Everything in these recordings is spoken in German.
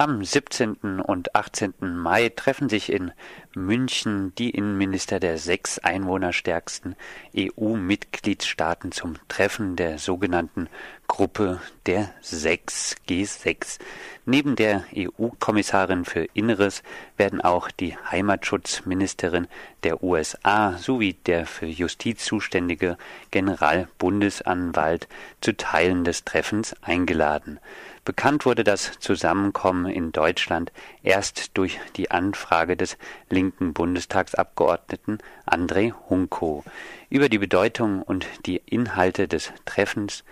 Am 17. und 18. Mai treffen sich in München die Innenminister der sechs einwohnerstärksten EU-Mitgliedstaaten zum Treffen der sogenannten Gruppe der Sechs G6. Neben der EU-Kommissarin für Inneres werden auch die Heimatschutzministerin der USA sowie der für Justiz zuständige Generalbundesanwalt zu Teilen des Treffens eingeladen. Bekannt wurde das Zusammenkommen in Deutschland erst durch die Anfrage des linken Bundestagsabgeordneten André Hunko. Über die Bedeutung und die Inhalte des Treffens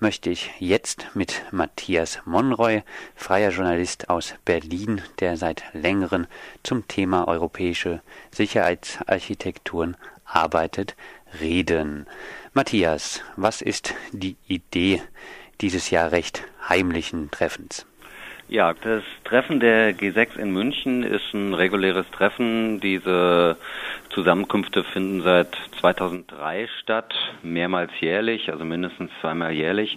möchte ich jetzt mit Matthias Monroy, freier Journalist aus Berlin, der seit längerem zum Thema europäische Sicherheitsarchitekturen arbeitet, reden. Matthias, was ist die Idee dieses Jahr recht heimlichen Treffens. Ja, das Treffen der G6 in München ist ein reguläres Treffen. Diese Zusammenkünfte finden seit 2003 statt, mehrmals jährlich, also mindestens zweimal jährlich.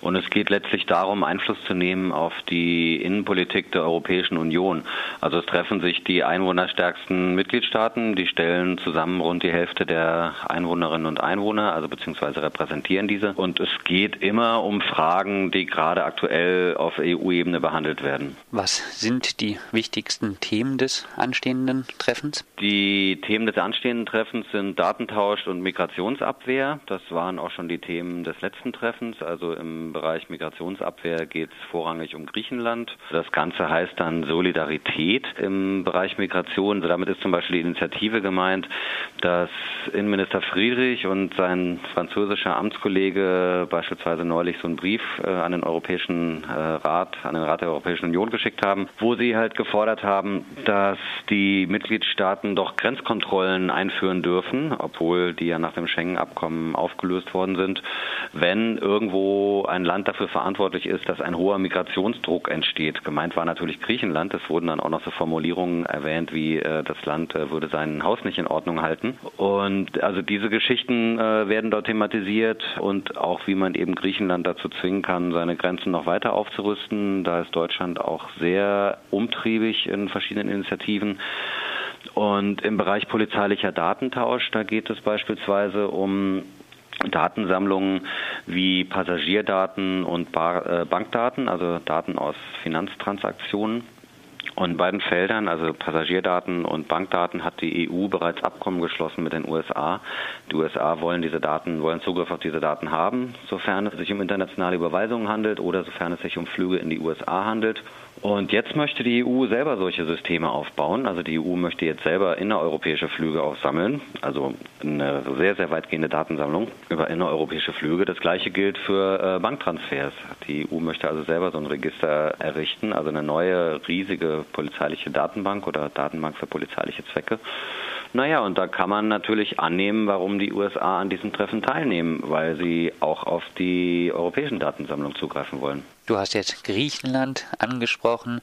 Und es geht letztlich darum, Einfluss zu nehmen auf die Innenpolitik der Europäischen Union. Also es treffen sich die einwohnerstärksten Mitgliedstaaten, die stellen zusammen rund die Hälfte der Einwohnerinnen und Einwohner, also beziehungsweise repräsentieren diese. Und es geht immer um Fragen, die gerade aktuell auf EU-Ebene behandelt werden. Was sind die wichtigsten Themen des anstehenden Treffens? Die Themen des anstehenden Treffens sind Datentausch und Migrationsabwehr. Das waren auch schon die Themen des letzten Treffens. Also im Bereich Migrationsabwehr geht es vorrangig um Griechenland. Das Ganze heißt dann Solidarität im Bereich Migration. Also damit ist zum Beispiel die Initiative gemeint, dass Innenminister Friedrich und sein französischer Amtskollege beispielsweise neulich so einen Brief äh, an den Europäischen äh, Rat, an den Rat der Europäischen Union geschickt haben, wo sie halt gefordert haben, dass die Mitgliedstaaten doch Grenzkontrollen einführen dürfen, obwohl die ja nach dem Schengen-Abkommen aufgelöst worden sind, wenn irgendwo ein Land dafür verantwortlich ist, dass ein hoher Migrationsdruck entsteht. Gemeint war natürlich Griechenland. Es wurden dann auch noch so Formulierungen erwähnt, wie äh, das Land äh, würde sein Haus nicht in Ordnung halten. Und also diese Geschichten äh, werden dort thematisiert und auch wie man eben Griechenland dazu zwingen kann, seine Grenzen noch weiter aufzurüsten. Da ist Deutschland auch sehr umtriebig in verschiedenen Initiativen. Und im Bereich polizeilicher Datentausch, da geht es beispielsweise um Datensammlungen wie Passagierdaten und Bar, äh, Bankdaten, also Daten aus Finanztransaktionen. Und in beiden Feldern, also Passagierdaten und Bankdaten, hat die EU bereits Abkommen geschlossen mit den USA. Die USA wollen diese Daten, wollen Zugriff auf diese Daten haben, sofern es sich um internationale Überweisungen handelt oder sofern es sich um Flüge in die USA handelt. Und jetzt möchte die EU selber solche Systeme aufbauen. Also die EU möchte jetzt selber innereuropäische Flüge aufsammeln, also eine sehr, sehr weitgehende Datensammlung über innereuropäische Flüge. Das gleiche gilt für äh, Banktransfers. Die EU möchte also selber so ein Register errichten, also eine neue riesige polizeiliche Datenbank oder Datenbank für polizeiliche Zwecke. Naja, und da kann man natürlich annehmen, warum die USA an diesen Treffen teilnehmen, weil sie auch auf die europäischen Datensammlungen zugreifen wollen. Du hast jetzt Griechenland angesprochen,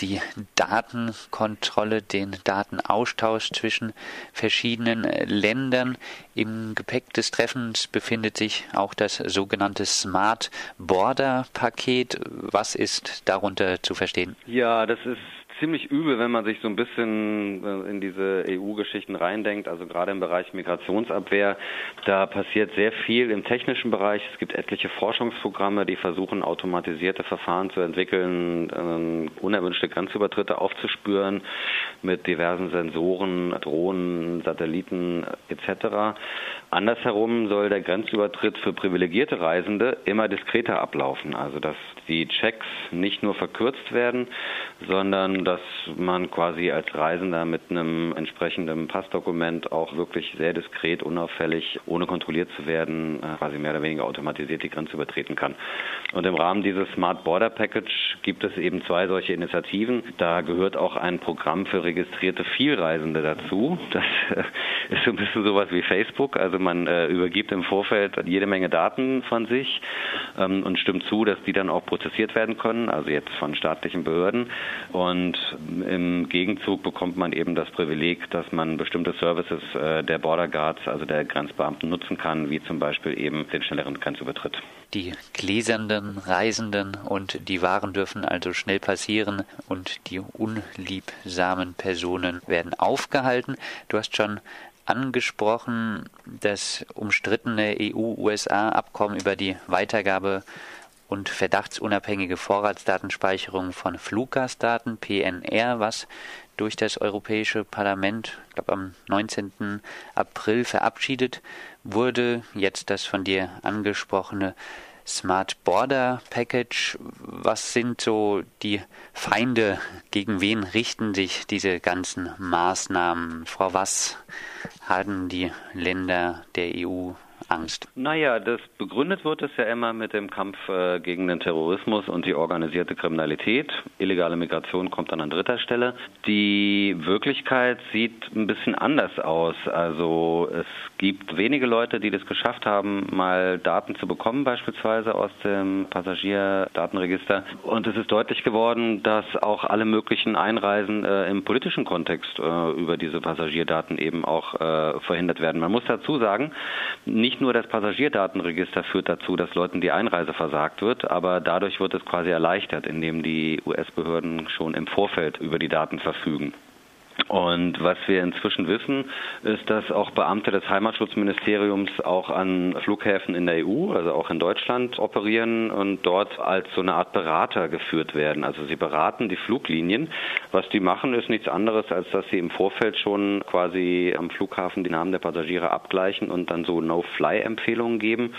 die Datenkontrolle, den Datenaustausch zwischen verschiedenen Ländern. Im Gepäck des Treffens befindet sich auch das sogenannte Smart Border Paket. Was ist darunter zu verstehen? Ja, das ist ziemlich übel, wenn man sich so ein bisschen äh, in diese EU-Geschichten reindenkt. Also gerade im Bereich Migrationsabwehr, da passiert sehr viel im technischen Bereich. Es gibt etliche Forschungsprogramme, die versuchen, automatisierte Verfahren zu entwickeln, äh, unerwünschte Grenzübertritte aufzuspüren mit diversen Sensoren, Drohnen, Satelliten etc. Andersherum soll der Grenzübertritt für privilegierte Reisende immer diskreter ablaufen. Also dass die Checks nicht nur verkürzt werden, sondern dass man quasi als Reisender mit einem entsprechenden Passdokument auch wirklich sehr diskret, unauffällig, ohne kontrolliert zu werden, äh, quasi mehr oder weniger automatisiert die Grenze übertreten kann. Und im Rahmen dieses Smart Border Package gibt es eben zwei solche Initiativen. Da gehört auch ein Programm für registrierte Vielreisende dazu. Das äh, ist so ein bisschen sowas wie Facebook. Also man äh, übergibt im Vorfeld jede Menge Daten von sich ähm, und stimmt zu, dass die dann auch prozessiert werden können, also jetzt von staatlichen Behörden. Und im Gegenzug bekommt man eben das Privileg, dass man bestimmte Services äh, der Border Guards, also der Grenzbeamten, nutzen kann, wie zum Beispiel eben den schnelleren Grenzübertritt. Die gläsernden Reisenden und die Waren dürfen also schnell passieren und die unliebsamen Personen werden aufgehalten. Du hast schon angesprochen, das umstrittene EU-USA-Abkommen über die Weitergabe und verdachtsunabhängige Vorratsdatenspeicherung von Fluggastdaten, PNR, was durch das Europäische Parlament, ich glaube am 19. April verabschiedet wurde. Jetzt das von dir angesprochene Smart Border Package. Was sind so die Feinde? Gegen wen richten sich diese ganzen Maßnahmen? Vor was haben die Länder der EU Angst? Naja, das begründet wird es ja immer mit dem Kampf äh, gegen den Terrorismus und die organisierte Kriminalität. Illegale Migration kommt dann an dritter Stelle. Die Wirklichkeit sieht ein bisschen anders aus. Also es gibt wenige Leute, die das geschafft haben, mal Daten zu bekommen, beispielsweise aus dem Passagierdatenregister. Und es ist deutlich geworden, dass auch alle möglichen Einreisen äh, im politischen Kontext äh, über diese Passagierdaten eben auch äh, verhindert werden. Man muss dazu sagen, nicht nur das Passagierdatenregister führt dazu, dass Leuten die Einreise versagt wird, aber dadurch wird es quasi erleichtert, indem die US-Behörden schon im Vorfeld über die Daten verfügen. Und was wir inzwischen wissen, ist, dass auch Beamte des Heimatschutzministeriums auch an Flughäfen in der EU, also auch in Deutschland, operieren und dort als so eine Art Berater geführt werden. Also sie beraten die Fluglinien. Was die machen, ist nichts anderes, als dass sie im Vorfeld schon quasi am Flughafen die Namen der Passagiere abgleichen und dann so No-Fly-Empfehlungen geben.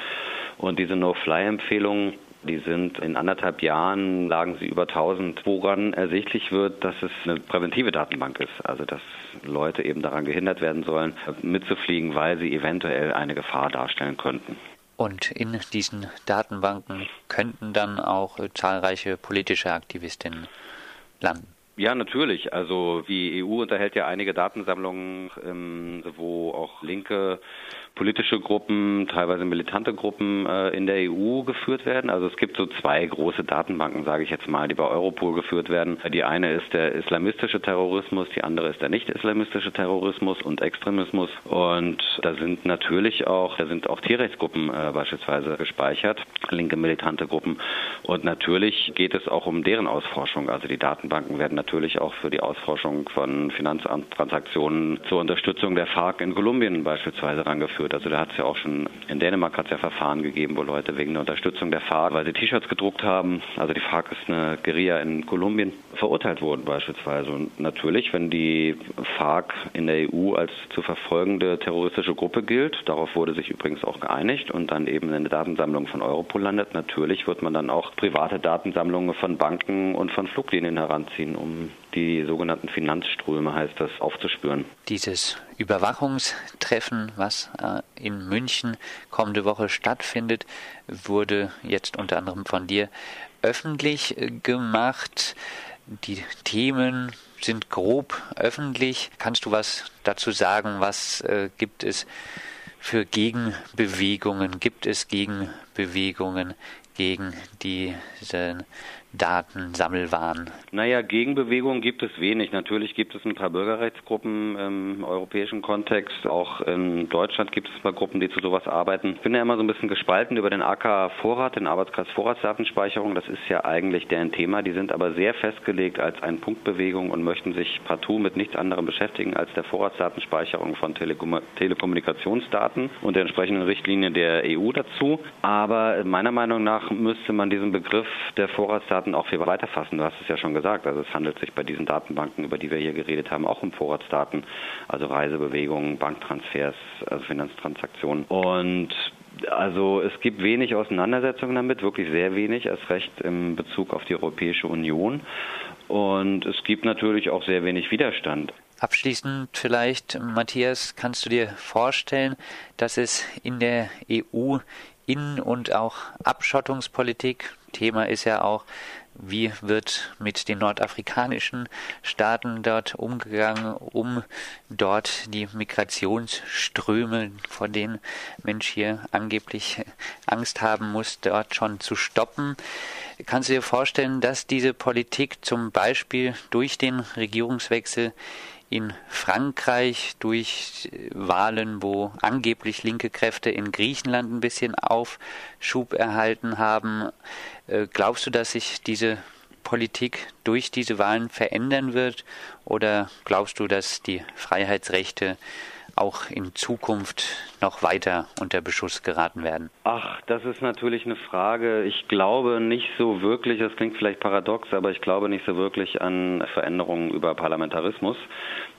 Und diese No-Fly-Empfehlungen die sind in anderthalb Jahren lagen sie über 1000, woran ersichtlich wird, dass es eine präventive Datenbank ist. Also dass Leute eben daran gehindert werden sollen, mitzufliegen, weil sie eventuell eine Gefahr darstellen könnten. Und in diesen Datenbanken könnten dann auch zahlreiche politische Aktivistinnen landen. Ja, natürlich. Also die EU unterhält ja einige Datensammlungen, ähm, wo auch linke politische Gruppen, teilweise militante Gruppen äh, in der EU geführt werden. Also es gibt so zwei große Datenbanken, sage ich jetzt mal, die bei Europol geführt werden. Die eine ist der islamistische Terrorismus, die andere ist der nicht-islamistische Terrorismus und Extremismus. Und da sind natürlich auch, da sind auch Tierrechtsgruppen äh, beispielsweise gespeichert, linke militante Gruppen. Und natürlich geht es auch um deren Ausforschung. Also die Datenbanken werden natürlich auch für die Ausforschung von Finanztransaktionen zur Unterstützung der FARC in Kolumbien beispielsweise rangeführt. Also da hat es ja auch schon, in Dänemark hat es ja Verfahren gegeben, wo Leute wegen der Unterstützung der FARC, weil sie T-Shirts gedruckt haben, also die FARC ist eine Guerilla in Kolumbien, verurteilt wurden beispielsweise. Und natürlich, wenn die FARC in der EU als zu verfolgende terroristische Gruppe gilt, darauf wurde sich übrigens auch geeinigt und dann eben in der Datensammlung von Europol landet, natürlich wird man dann auch private Datensammlungen von Banken und von Fluglinien heranziehen, um die sogenannten Finanzströme, heißt das, aufzuspüren. Dieses Überwachungstreffen, was äh, in München kommende Woche stattfindet, wurde jetzt unter anderem von dir öffentlich äh, gemacht. Die Themen sind grob öffentlich. Kannst du was dazu sagen? Was äh, gibt es für Gegenbewegungen? Gibt es Gegenbewegungen gegen diese Datensammelwahn? Naja, Gegenbewegungen gibt es wenig. Natürlich gibt es ein paar Bürgerrechtsgruppen im europäischen Kontext. Auch in Deutschland gibt es ein paar Gruppen, die zu sowas arbeiten. Ich bin ja immer so ein bisschen gespalten über den AK-Vorrat, den Arbeitskreis Vorratsdatenspeicherung. Das ist ja eigentlich deren Thema. Die sind aber sehr festgelegt als eine Punktbewegung und möchten sich partout mit nichts anderem beschäftigen als der Vorratsdatenspeicherung von Telekom Telekommunikationsdaten und der entsprechenden Richtlinien der EU dazu. Aber meiner Meinung nach müsste man diesen Begriff der Vorratsdaten Daten auch viel weiter fassen. Du hast es ja schon gesagt. Also es handelt sich bei diesen Datenbanken, über die wir hier geredet haben, auch um Vorratsdaten, also Reisebewegungen, Banktransfers, also Finanztransaktionen. Und also es gibt wenig Auseinandersetzungen damit, wirklich sehr wenig, erst recht im Bezug auf die Europäische Union. Und es gibt natürlich auch sehr wenig Widerstand. Abschließend vielleicht, Matthias, kannst du dir vorstellen, dass es in der EU Innen- und auch Abschottungspolitik Thema ist ja auch Wie wird mit den nordafrikanischen Staaten dort umgegangen, um dort die Migrationsströme, vor denen Mensch hier angeblich Angst haben muss, dort schon zu stoppen? Kannst du dir vorstellen, dass diese Politik zum Beispiel durch den Regierungswechsel in Frankreich durch Wahlen, wo angeblich linke Kräfte in Griechenland ein bisschen Aufschub erhalten haben. Äh, glaubst du, dass sich diese Politik durch diese Wahlen verändern wird? Oder glaubst du, dass die Freiheitsrechte auch in Zukunft noch weiter unter Beschuss geraten werden? Ach, das ist natürlich eine Frage. Ich glaube nicht so wirklich, das klingt vielleicht paradox, aber ich glaube nicht so wirklich an Veränderungen über Parlamentarismus.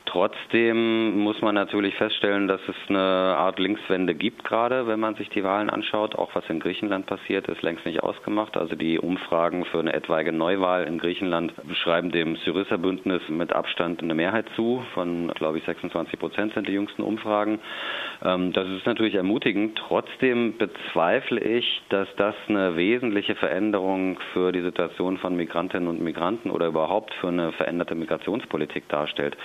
Trotzdem muss man natürlich feststellen, dass es eine Art Linkswende gibt gerade, wenn man sich die Wahlen anschaut. Auch was in Griechenland passiert, ist längst nicht ausgemacht. Also die Umfragen für eine etwaige Neuwahl in Griechenland beschreiben dem Syriza-Bündnis mit Abstand eine Mehrheit zu. Von, glaube ich, 26 Prozent sind die jüngsten Umfragen. Ähm, das ist natürlich ermutigend. Trotzdem bezweifle ich, dass das eine wesentliche Veränderung für die Situation von Migrantinnen und Migranten oder überhaupt für eine veränderte Migrationspolitik darstellt.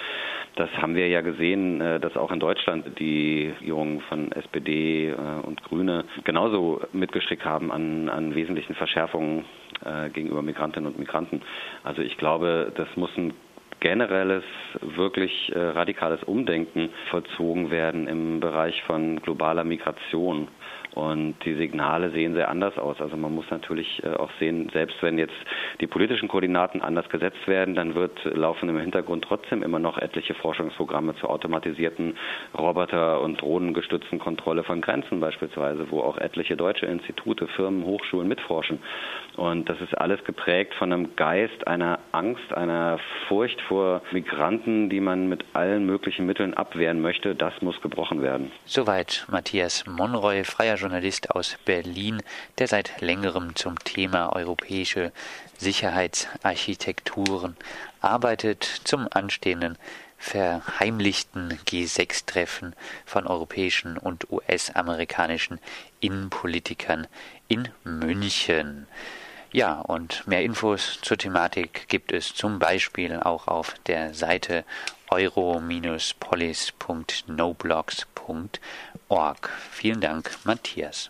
Das haben wir ja gesehen, äh, dass auch in Deutschland die Regierungen von SPD äh, und Grüne genauso mitgestrickt haben an, an wesentlichen Verschärfungen äh, gegenüber Migrantinnen und Migranten. Also ich glaube, das muss ein generelles, wirklich radikales Umdenken vollzogen werden im Bereich von globaler Migration. Und die Signale sehen sehr anders aus. Also man muss natürlich äh, auch sehen, selbst wenn jetzt die politischen Koordinaten anders gesetzt werden, dann wird laufen im Hintergrund trotzdem immer noch etliche Forschungsprogramme zur automatisierten Roboter- und Drohnengestützten Kontrolle von Grenzen beispielsweise, wo auch etliche deutsche Institute, Firmen, Hochschulen mitforschen. Und das ist alles geprägt von einem Geist einer Angst, einer Furcht vor Migranten, die man mit allen möglichen Mitteln abwehren möchte. Das muss gebrochen werden. Soweit Matthias Monroy, freier Journalist aus Berlin, der seit längerem zum Thema europäische Sicherheitsarchitekturen arbeitet, zum anstehenden verheimlichten G6-Treffen von europäischen und US-amerikanischen Innenpolitikern in München. Ja, und mehr Infos zur Thematik gibt es zum Beispiel auch auf der Seite euro-polis.noblogs.org. Vielen Dank, Matthias.